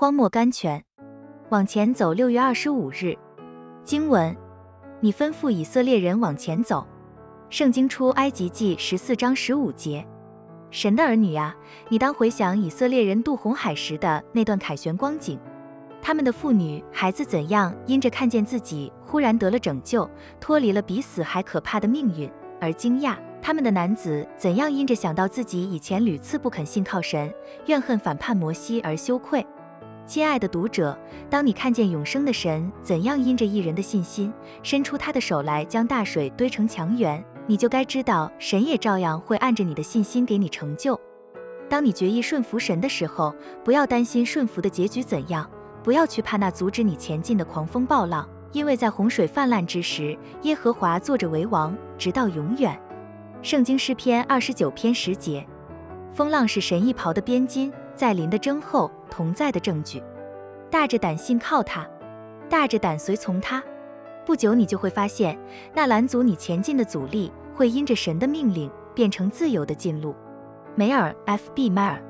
荒漠甘泉。往前走。六月二十五日，经文：你吩咐以色列人往前走。圣经出埃及记十四章十五节。神的儿女呀，你当回想以色列人渡红海时的那段凯旋光景，他们的妇女孩子怎样因着看见自己忽然得了拯救，脱离了比死还可怕的命运而惊讶；他们的男子怎样因着想到自己以前屡次不肯信靠神，怨恨反叛摩西而羞愧。亲爱的读者，当你看见永生的神怎样因着一人的信心，伸出他的手来将大水堆成墙垣，你就该知道，神也照样会按着你的信心给你成就。当你决意顺服神的时候，不要担心顺服的结局怎样，不要去怕那阻止你前进的狂风暴浪，因为在洪水泛滥之时，耶和华坐着为王，直到永远。圣经诗篇二十九篇十节，风浪是神衣袍的边金。在林的征后同在的证据，大着胆信靠他，大着胆随从他，不久你就会发现，那拦阻你前进的阻力会因着神的命令变成自由的进路。梅尔 ·F·B· 迈尔。